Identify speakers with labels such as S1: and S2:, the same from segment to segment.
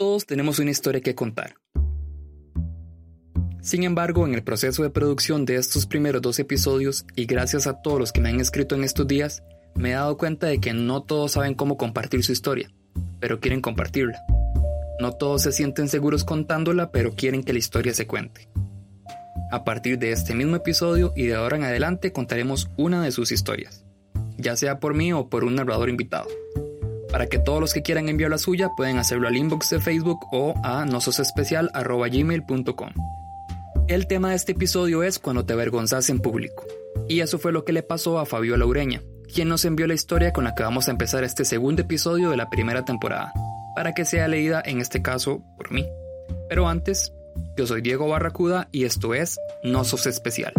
S1: Todos tenemos una historia que contar. Sin embargo, en el proceso de producción de estos primeros dos episodios, y gracias a todos los que me han escrito en estos días, me he dado cuenta de que no todos saben cómo compartir su historia, pero quieren compartirla. No todos se sienten seguros contándola, pero quieren que la historia se cuente. A partir de este mismo episodio y de ahora en adelante contaremos una de sus historias, ya sea por mí o por un narrador invitado. Para que todos los que quieran enviar la suya pueden hacerlo al inbox de Facebook o a nososespecial.gmail.com. El tema de este episodio es cuando te avergonzas en público. Y eso fue lo que le pasó a Fabiola Ureña, quien nos envió la historia con la que vamos a empezar este segundo episodio de la primera temporada, para que sea leída en este caso por mí. Pero antes, yo soy Diego Barracuda y esto es No Sos Especial.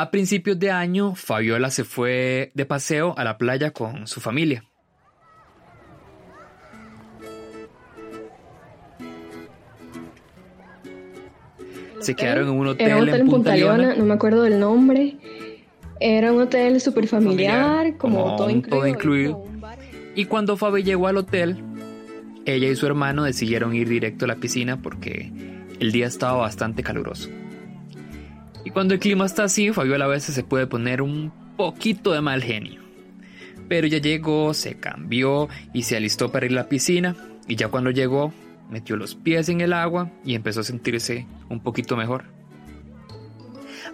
S1: A principios de año, Fabiola se fue de paseo a la playa con su familia. Se quedaron en un hotel,
S2: Era un hotel en Punta Leona, no me acuerdo del nombre. Era un hotel súper familiar, como, todo, incluido,
S1: todo incluido. Y cuando Fabi llegó al hotel, ella y su hermano decidieron ir directo a la piscina porque el día estaba bastante caluroso. Y cuando el clima está así, Fabiola a veces se puede poner un poquito de mal genio. Pero ya llegó, se cambió y se alistó para ir a la piscina. Y ya cuando llegó, metió los pies en el agua y empezó a sentirse un poquito mejor.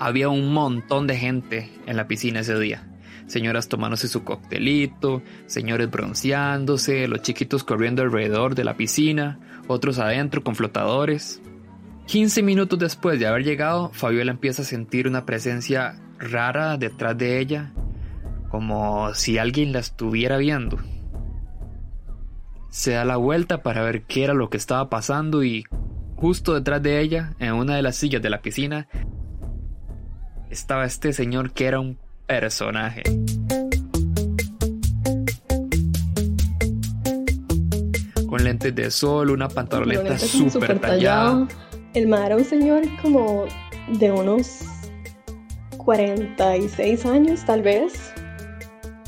S1: Había un montón de gente en la piscina ese día. Señoras tomándose su coctelito, señores bronceándose, los chiquitos corriendo alrededor de la piscina, otros adentro con flotadores. 15 minutos después de haber llegado, Fabiola empieza a sentir una presencia rara detrás de ella, como si alguien la estuviera viendo. Se da la vuelta para ver qué era lo que estaba pasando y justo detrás de ella, en una de las sillas de la piscina, estaba este señor que era un personaje. Con lentes de sol, una pantaloneta súper tallada.
S2: El mar era un señor como de unos 46 años, tal vez.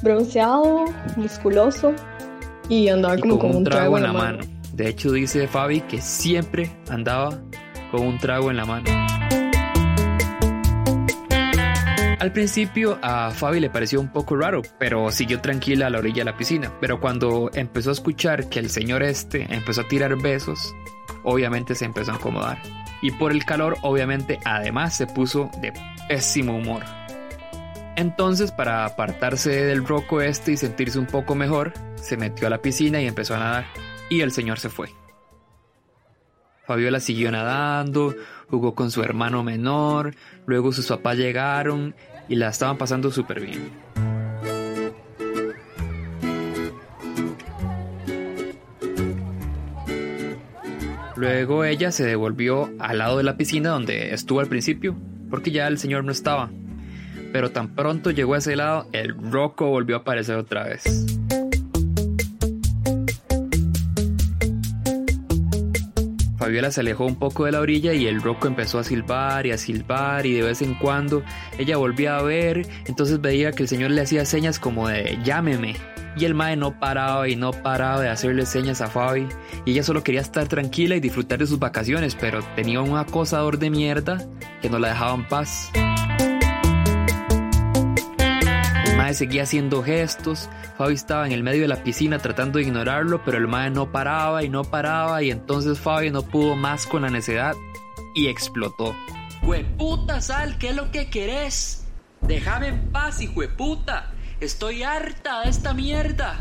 S2: Bronceado, musculoso. Y andaba como con, un trago, en la mano. mano.
S1: De hecho, dice Fabi que siempre andaba con un trago en la mano. Al principio a Fabi le pareció un poco raro, pero siguió tranquila a la orilla de la piscina. Pero cuando empezó a escuchar que el señor este empezó a tirar besos, obviamente se empezó a incomodar. Y por el calor, obviamente, además se puso de pésimo humor. Entonces, para apartarse del roco este y sentirse un poco mejor, se metió a la piscina y empezó a nadar. Y el señor se fue. Fabiola siguió nadando, jugó con su hermano menor, luego sus papás llegaron y la estaban pasando súper bien. Luego ella se devolvió al lado de la piscina donde estuvo al principio, porque ya el señor no estaba. Pero tan pronto llegó a ese lado, el roco volvió a aparecer otra vez. Fabiola se alejó un poco de la orilla y el roco empezó a silbar y a silbar y de vez en cuando ella volvía a ver, entonces veía que el señor le hacía señas como de llámeme. Y el mae no paraba y no paraba de hacerle señas a Fabi. Y ella solo quería estar tranquila y disfrutar de sus vacaciones, pero tenía un acosador de mierda que no la dejaba en paz. Mae seguía haciendo gestos. Fabi estaba en el medio de la piscina tratando de ignorarlo, pero el mae no paraba y no paraba. Y entonces Fabi no pudo más con la necedad y explotó.
S3: ¡Hueputa, Sal! ¿Qué es lo que querés? Déjame en paz, hijueputa. Estoy harta de esta mierda.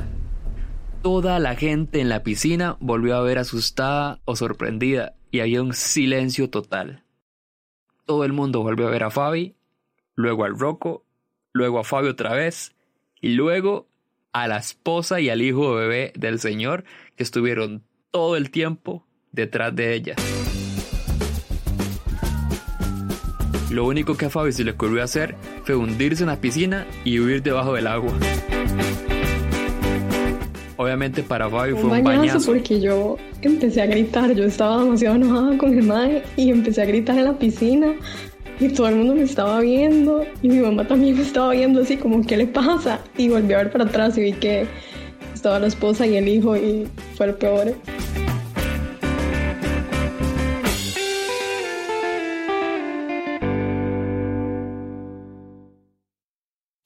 S1: Toda la gente en la piscina volvió a ver asustada o sorprendida y había un silencio total. Todo el mundo volvió a ver a Fabi, luego al Rocco, luego a Fabi otra vez y luego a la esposa y al hijo bebé del señor que estuvieron todo el tiempo detrás de ella. Lo único que a Fabi se le ocurrió hacer fue hundirse en la piscina y huir debajo del agua. Obviamente para Fabi fue un
S2: bañazo, porque yo empecé a gritar, yo estaba demasiado enojada con el mae y empecé a gritar en la piscina y todo el mundo me estaba viendo y mi mamá también me estaba viendo así como ¿qué le pasa? Y volví a ver para atrás y vi que estaba la esposa y el hijo y fue el peor.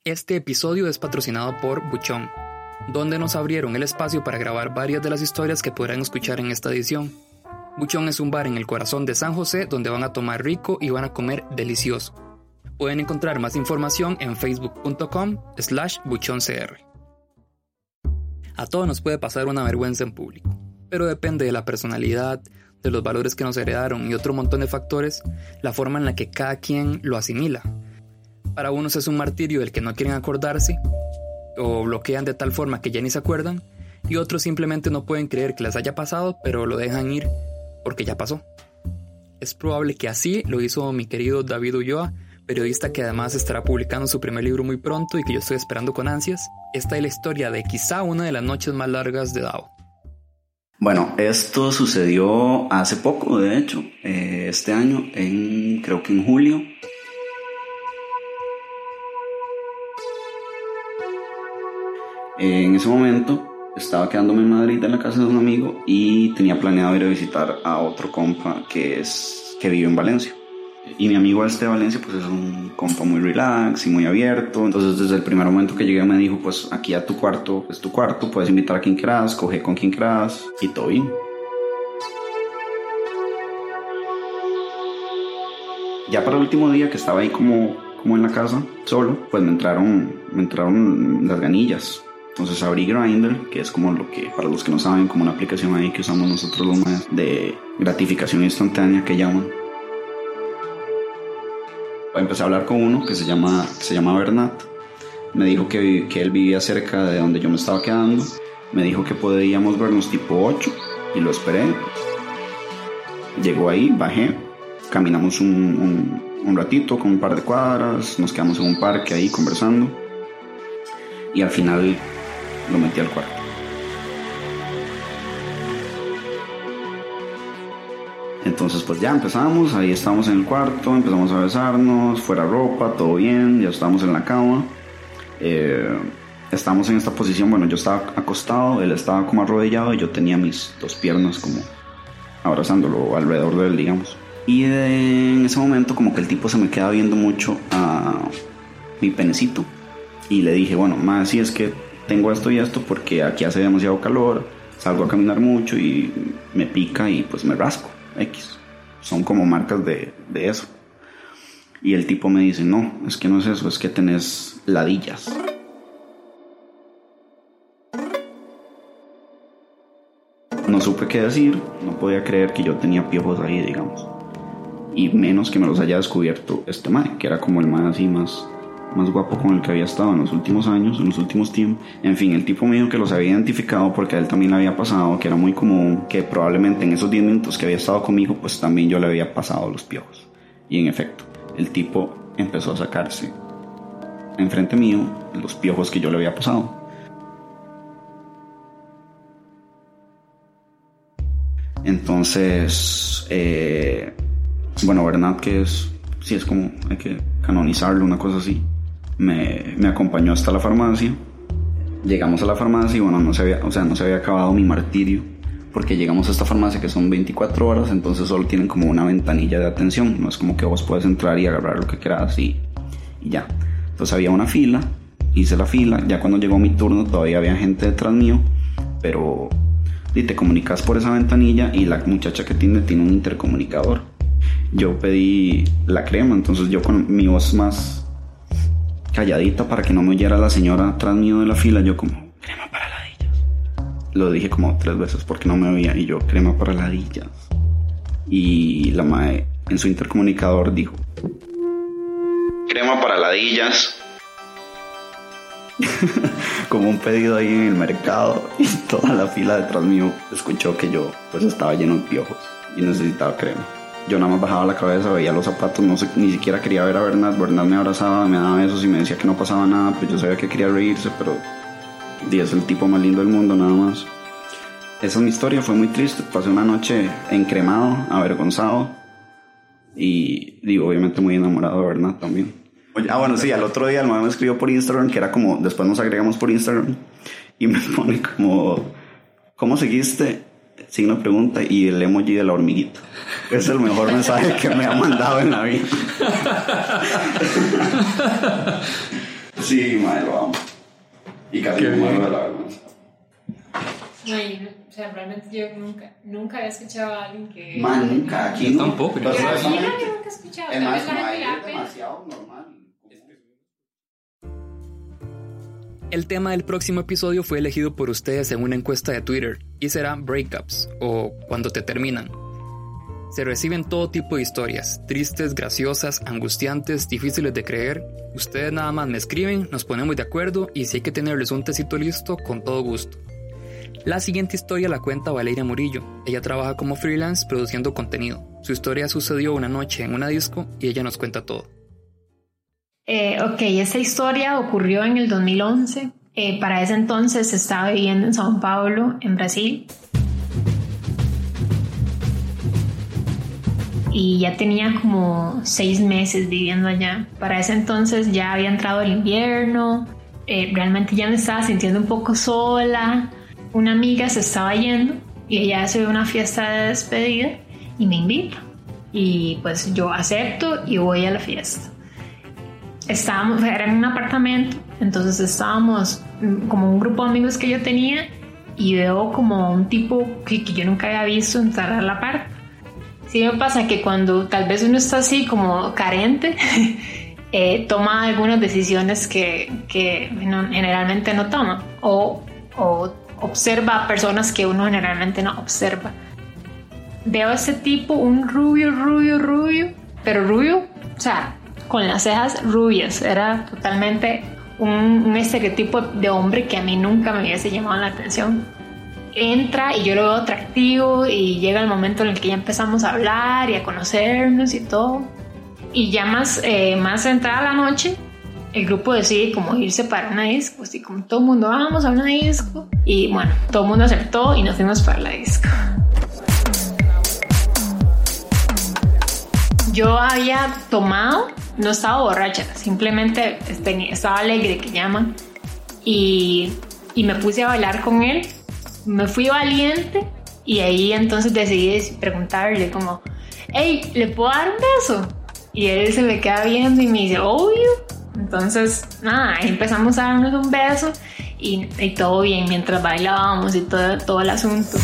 S1: Este episodio es patrocinado por Buchón, donde nos abrieron el espacio para grabar varias de las historias que podrán escuchar en esta edición. Buchón es un bar en el corazón de San José donde van a tomar rico y van a comer delicioso. Pueden encontrar más información en facebook.com slash buchoncr. A todos nos puede pasar una vergüenza en público, pero depende de la personalidad, de los valores que nos heredaron y otro montón de factores, la forma en la que cada quien lo asimila para unos es un martirio del que no quieren acordarse o bloquean de tal forma que ya ni se acuerdan y otros simplemente no pueden creer que les haya pasado pero lo dejan ir porque ya pasó. Es probable que así lo hizo mi querido David Ulloa, periodista que además estará publicando su primer libro muy pronto y que yo estoy esperando con ansias. Esta es la historia de quizá una de las noches más largas de Dao.
S4: Bueno, esto sucedió hace poco, de hecho, eh, este año, en, creo que en julio, En ese momento estaba quedándome en Madrid en la casa de un amigo y tenía planeado ir a visitar a otro compa que, es, que vive en Valencia. Y mi amigo este de Valencia pues es un compa muy relax y muy abierto. Entonces desde el primer momento que llegué me dijo pues aquí a tu cuarto es tu cuarto, puedes invitar a quien quieras, coge con quien quieras y todo bien. Ya para el último día que estaba ahí como, como en la casa solo, pues me entraron, me entraron las ganillas entonces abrí Grindr, que es como lo que, para los que no saben, como una aplicación ahí que usamos nosotros los más de gratificación instantánea que llaman. Empecé a hablar con uno que se llama, se llama Bernat. Me dijo que, que él vivía cerca de donde yo me estaba quedando. Me dijo que podríamos vernos tipo 8 y lo esperé. Llegó ahí, bajé, caminamos un, un ratito con un par de cuadras, nos quedamos en un parque ahí conversando y al final lo metí al cuarto. Entonces pues ya empezamos, ahí estamos en el cuarto, empezamos a besarnos, fuera ropa, todo bien, ya estamos en la cama. Eh, estamos en esta posición, bueno, yo estaba acostado, él estaba como arrodillado y yo tenía mis dos piernas como abrazándolo alrededor de él, digamos. Y en ese momento como que el tipo se me queda viendo mucho a mi penecito. Y le dije, bueno, más si es que tengo esto y esto porque aquí hace demasiado calor, salgo a caminar mucho y me pica y pues me rasco. X. Son como marcas de, de eso. Y el tipo me dice, no, es que no es eso, es que tenés ladillas. No supe qué decir, no podía creer que yo tenía piojos ahí, digamos. Y menos que me los haya descubierto este mae, que era como el mae así más más guapo con el que había estado en los últimos años, en los últimos tiempos. En fin, el tipo me dijo que los había identificado porque a él también le había pasado, que era muy común, que probablemente en esos 10 minutos que había estado conmigo, pues también yo le había pasado los piojos. Y en efecto, el tipo empezó a sacarse enfrente mío los piojos que yo le había pasado. Entonces, eh, bueno, Bernat, que es, sí es como, hay que canonizarlo, una cosa así me, acompañó hasta la farmacia. Llegamos a la farmacia y bueno, no se había, o sea, no se había acabado mi martirio porque llegamos a esta farmacia que son 24 horas, entonces solo tienen como una ventanilla de atención, no es como que vos puedes entrar y agarrar lo que quieras y, y ya. Entonces había una fila, hice la fila, ya cuando llegó mi turno todavía había gente detrás mío, pero y te comunicas por esa ventanilla y la muchacha que tiene tiene un intercomunicador. Yo pedí la crema, entonces yo con mi voz más calladita para que no me oyera la señora atrás mío de la fila. Yo como, crema para ladillas. Lo dije como tres veces porque no me oía y yo, crema para ladillas. Y la mae en su intercomunicador dijo, crema para ladillas. como un pedido ahí en el mercado y toda la fila detrás mío escuchó que yo pues estaba lleno de piojos y necesitaba crema. Yo nada más bajaba la cabeza, veía los zapatos, no sé, ni siquiera quería ver a Bernard. Bernard me abrazaba, me daba besos y me decía que no pasaba nada, pues yo sabía que quería reírse, pero y es el tipo más lindo del mundo, nada más. Esa es mi historia, fue muy triste. Pasé una noche encremado, avergonzado y, digo, obviamente muy enamorado de Bernat también. Ah, bueno, sí, al otro día el mamá me escribió por Instagram, que era como, después nos agregamos por Instagram y me pone como, ¿cómo seguiste? Signo pregunta y el emoji de la hormiguita. Es el mejor mensaje que me ha mandado en la vida. sí, madre, lo amo. Y casi me muero de la vergüenza.
S5: O sea, realmente yo nunca, nunca había escuchado a alguien que...
S4: Man, nunca, aquí
S1: Yo
S4: no.
S1: tampoco, yo
S5: Pero aquí nadie nunca he escuchado.
S4: Es más, es demasiado normal.
S1: El tema del próximo episodio fue elegido por ustedes en una encuesta de Twitter y será breakups o cuando te terminan. Se reciben todo tipo de historias, tristes, graciosas, angustiantes, difíciles de creer. Ustedes nada más me escriben, nos ponemos de acuerdo y si hay que tenerles un tecito listo, con todo gusto. La siguiente historia la cuenta Valeria Murillo. Ella trabaja como freelance produciendo contenido. Su historia sucedió una noche en una disco y ella nos cuenta todo.
S5: Eh, ok, esta historia ocurrió en el 2011. Eh, para ese entonces estaba viviendo en Sao Paulo, en Brasil. Y ya tenía como seis meses viviendo allá. Para ese entonces ya había entrado el invierno. eh, realmente ya me estaba sintiendo un poco sola. Una amiga se estaba yendo y ella hace una fiesta de despedida y me invita. Y pues yo acepto y voy a la fiesta estábamos, era en un apartamento, entonces estábamos mm, como un grupo de amigos que yo tenía y veo como un tipo que, que yo nunca había visto entrar a la par. Sí me pasa que cuando tal vez uno está así como carente, eh, toma algunas decisiones que, que no- generalmente no toma o, o observa a personas que uno generalmente no observa. Veo a ese tipo, un rubio, rubio, rubio, pero rubio, o sea, con las cejas rubias. Era totalmente un, un estereotipo de hombre que a mí nunca me hubiese llamado la atención. Entra y yo lo veo atractivo y llega el momento en el que ya empezamos a hablar y a conocernos y todo. Y ya más, eh, más entrada la noche, el grupo decide como irse para una disco, así como todo el mundo vamos a una disco. Y bueno, todo el mundo aceptó y nos fuimos para la disco. Yo había tomado, no estaba borracha, simplemente estaba alegre, que llaman, y, y me puse a bailar con él. Me fui valiente y ahí entonces decidí preguntarle como, hey, ¿le puedo dar un beso? Y él se me queda viendo y me dice, obvio. Entonces, nada, empezamos a darnos un beso y, todo bien mientras bailábamos y todo, todo el asunto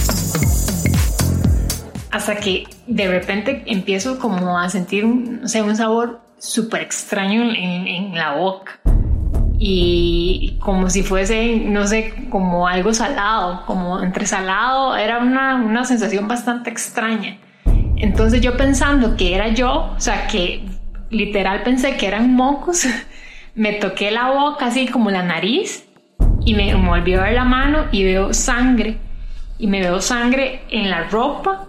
S5: hasta que de repente empiezo como a sentir no sé, un sabor súper extraño en la boca y como si fuese, no sé, como algo salado, como entre salado, era una, una sensación bastante extraña. Entonces yo pensando que era yo, o sea, que literal pensé que eran mocos, me toqué la boca así como la nariz y me, me volví a ver la mano y veo sangre y me veo sangre en la ropa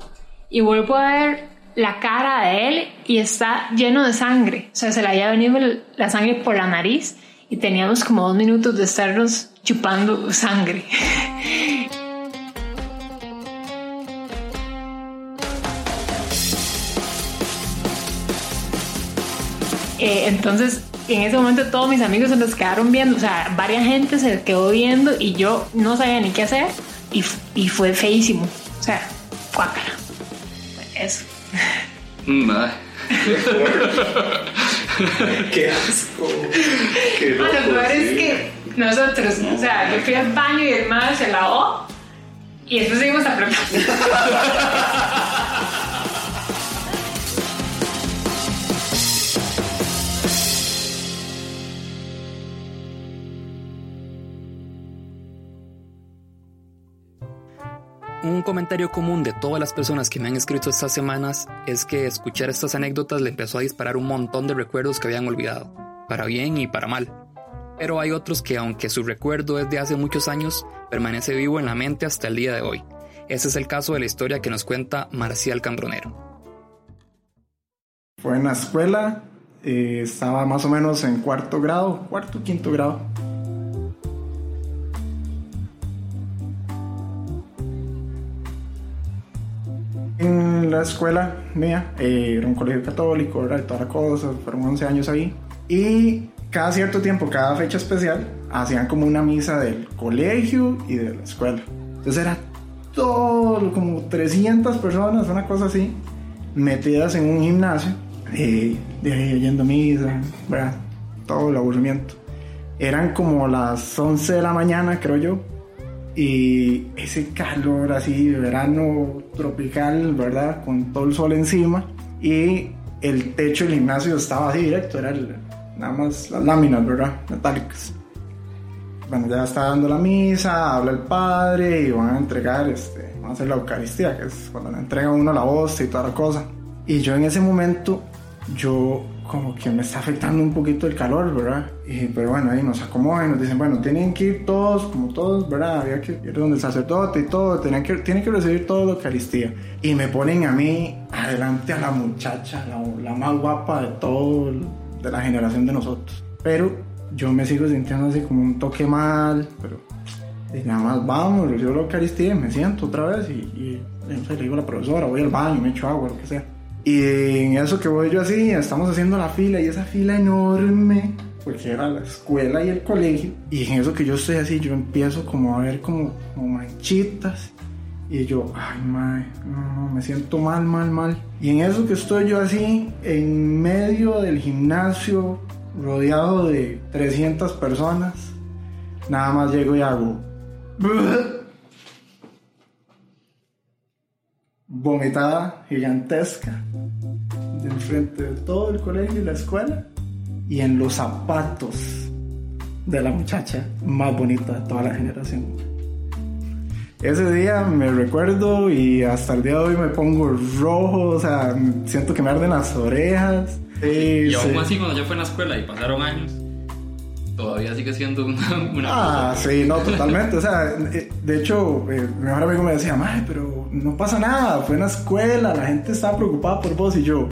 S5: y vuelvo a ver la cara de él y está lleno de sangre. O sea, se le había venido la sangre por la nariz y teníamos como dos minutos de estarnos chupando sangre. Eh, entonces, en ese momento todos mis amigos se nos quedaron viendo, o sea, varias gente se quedó viendo y yo no sabía ni qué hacer y, y fue feísimo. O sea, guácala. Eso.
S1: Madre.
S4: Qué asco. Qué
S5: Ah, lo
S4: loco,
S5: peor es que nosotros, o sea, yo fui al baño y el madre se lavó y después seguimos hablando.
S1: Comentario común de todas las personas que me han escrito estas semanas es que escuchar estas anécdotas le empezó a disparar un montón de recuerdos que habían olvidado, para bien y para mal. Pero hay otros que aunque su recuerdo es de hace muchos años, permanece vivo en la mente hasta el día de hoy. Ese es el caso de la historia que nos cuenta Marcial Cambronero.
S6: Fue en la escuela, eh, estaba más o menos en cuarto grado, cuarto, quinto grado. La escuela mía, eh, era un colegio católico, era de toda la cosa, fueron 11 años ahí. Y cada cierto tiempo, cada fecha especial, hacían como una misa del colegio y de la escuela. Entonces era todo, como 300 personas, una cosa así, metidas en un gimnasio, eh, de ahí oyendo misa, ¿verdad? todo el aburrimiento. Eran como las 11 de la mañana, creo yo, y ese calor así de verano tropical, ¿verdad? Con todo el sol encima y el techo del gimnasio estaba así directo, era nada más las láminas, ¿verdad? Metálicas. Bueno, ya está dando la misa, habla el padre y van a entregar, este, van a hacer la Eucaristía, que es cuando le entrega uno la voz y toda la cosa. Y yo en ese momento, yo como que me está afectando un poquito el calor, ¿verdad? Y, pero bueno, ahí nos acomodan, nos dicen, bueno, tienen que ir todos, como todos, ¿verdad? Había que ir donde el sacerdote y todo, tienen que, tienen que recibir toda la Eucaristía. Y me ponen a mí adelante a la muchacha, la, más guapa de todo, de la generación de nosotros. Pero yo me sigo sintiendo así como un toque mal, pero nada más vamos, recibo la Eucaristía y me siento otra vez y, y, y le digo a la profesora, voy al baño, me echo agua, lo que sea. Y en eso que voy yo así, estamos haciendo la fila y esa fila enorme, porque era la escuela y el colegio. Y en eso que yo estoy así, yo empiezo como a ver como, manchitas. Y yo, ay, madre, no, me siento mal, mal, mal. Y en eso que estoy yo así, en medio del gimnasio, rodeado de 300 personas, nada más llego y hago... vomitada gigantesca de enfrente de todo el colegio y la escuela y en los zapatos de la muchacha más bonita de toda la generación. Ese día me recuerdo y hasta el día de hoy me pongo rojo, o sea, siento que me arden las orejas. Sí,
S1: y
S6: sí.
S1: aún así, cuando yo fui en la escuela y pasaron años, todavía sigue siendo una, una
S6: Ah,
S1: cosa.
S6: sí, no, totalmente. O sea, eh, de hecho, eh, mi mejor amigo me decía, Mae, pero no pasa nada, fue en la escuela, la gente estaba preocupada por vos y yo.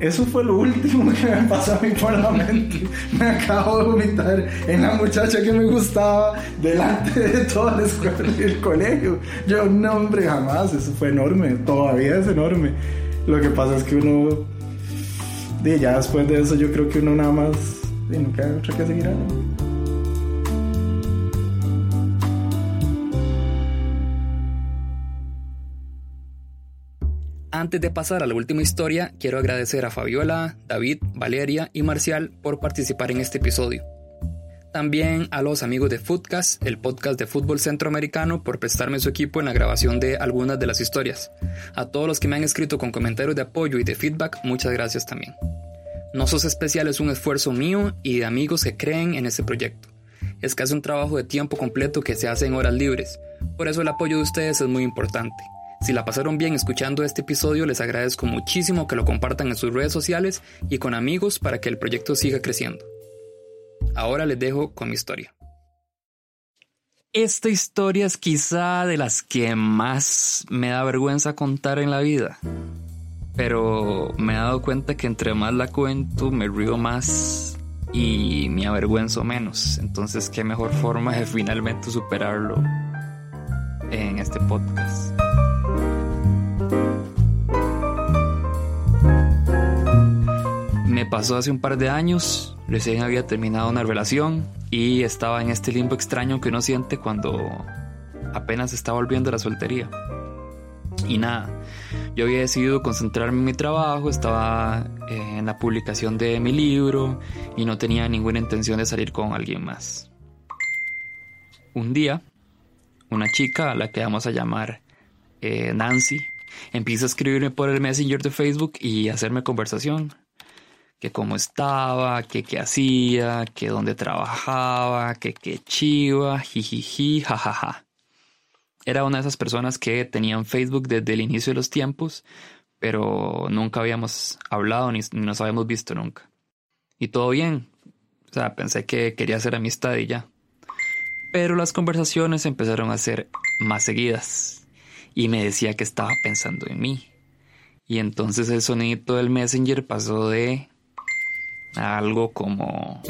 S6: Eso fue lo último que me pasó a mí por la mente. Me acabo de vomitar en la muchacha que me gustaba delante de toda la escuela y el colegio. Yo, no, hombre, jamás. Eso fue enorme. Todavía es enorme. Lo que pasa es que uno. ya después de eso, yo creo que uno nada más. di, no queda otra que seguir adelante.
S1: Antes de pasar a la última historia, quiero agradecer a Fabiola, David, Valeria y Marcial por participar en este episodio. También a los amigos de Footcast, el podcast de fútbol centroamericano, por prestarme su equipo en la grabación de algunas de las historias. A todos los que me han escrito con comentarios de apoyo y de feedback, muchas gracias también. No Sos Especial es un esfuerzo mío y de amigos que creen en este proyecto. Es casi un trabajo de tiempo completo que se hace en horas libres, por eso el apoyo de ustedes es muy importante. Si la pasaron bien escuchando este episodio, les agradezco muchísimo que lo compartan en sus redes sociales y con amigos para que el proyecto siga creciendo. Ahora les dejo con mi historia. Esta historia es quizá de las que más me da vergüenza contar en la vida. Pero me he dado cuenta que entre más la cuento, me río más y me avergüenzo menos. Entonces, qué mejor forma de finalmente superarlo en este podcast. Me pasó hace un par de años, recién había terminado una relación y estaba en este limbo extraño que uno siente cuando apenas está volviendo a la soltería. Y nada, yo había decidido concentrarme en mi trabajo, estaba eh, en la publicación de mi libro y no tenía ninguna intención de salir con alguien más. Un día, una chica a la que vamos a llamar eh, Nancy empieza a escribirme por el Messenger de Facebook y hacerme conversación. Que cómo estaba, que qué hacía, que dónde trabajaba, que qué chiva, jijiji, jajaja. Era una de esas personas que tenían Facebook desde el inicio de los tiempos, pero nunca habíamos hablado ni, nos habíamos visto nunca. Y todo bien. O sea, pensé que quería hacer amistad y ya. Pero las conversaciones empezaron a ser más seguidas y me decía que estaba pensando en mí. Y entonces el sonidito del Messenger pasó de algo como...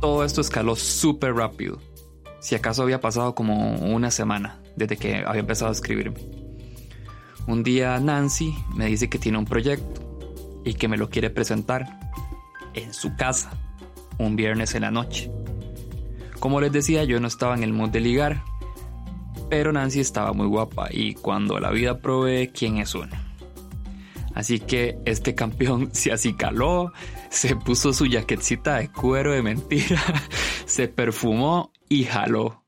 S1: todo esto escaló súper rápido. Si acaso había pasado como una semana desde que había empezado a escribirme. Un día Nancy me dice que tiene un proyecto y que me lo quiere presentar en su casa un viernes en la noche. Como les decía, yo no estaba en el mood de ligar, pero Nancy estaba muy guapa y cuando la vida provee, ¿quién es uno? Así que este campeón se acicaló, se puso su jaquetcita de cuero de mentira, se perfumó y jaló.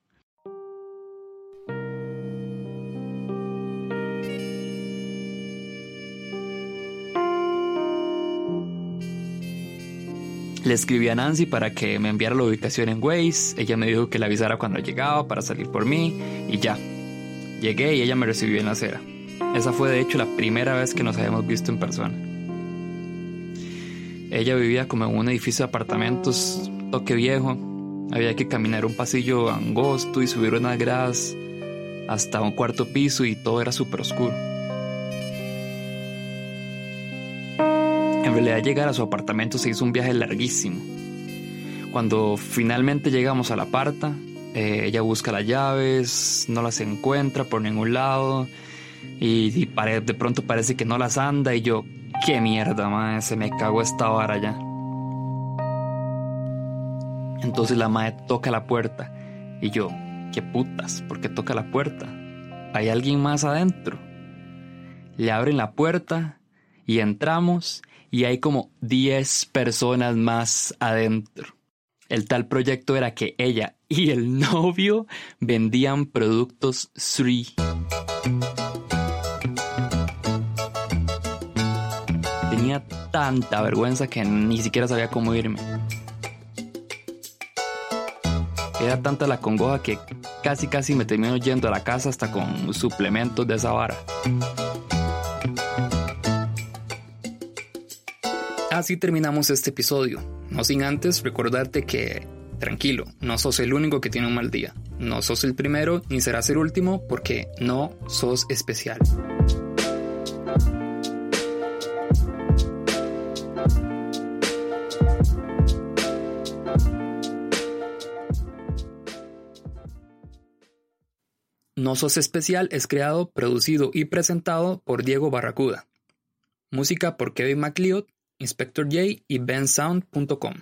S1: Escribí a Nancy para que me enviara la ubicación en Waze. Ella me dijo que le avisara cuando llegaba para salir por mí y ya. Llegué y ella me recibió en la acera. Esa fue de hecho la primera vez que nos habíamos visto en persona. Ella vivía como en un edificio de apartamentos, toque viejo. Había que caminar un pasillo angosto y subir unas gradas hasta un cuarto piso y todo era súper oscuro. En realidad llegar a su apartamento se hizo un viaje larguísimo. Cuando finalmente llegamos a la aparta, eh, ella busca las llaves, no las encuentra por ningún lado y, de pronto parece que no las anda y yo, qué mierda, madre, se me cagó esta vara ya. Entonces la madre toca la puerta y yo, qué putas, ¿por qué toca la puerta? ¿Hay alguien más adentro? Le abren la puerta y entramos y hay como 10 personas más adentro. El tal proyecto era que ella y el novio vendían productos Sri. Tenía tanta vergüenza que ni siquiera sabía cómo irme. Era tanta la congoja que casi casi me termino yendo a la casa hasta con suplementos de esa vara. Así terminamos este episodio, no sin antes recordarte que, tranquilo, no sos el único que tiene un mal día, no sos el primero ni serás el último porque no sos especial. No Sos Especial es creado, producido y presentado por Diego Barracuda. Música por Kevin MacLeod Inspector J y bensound.com.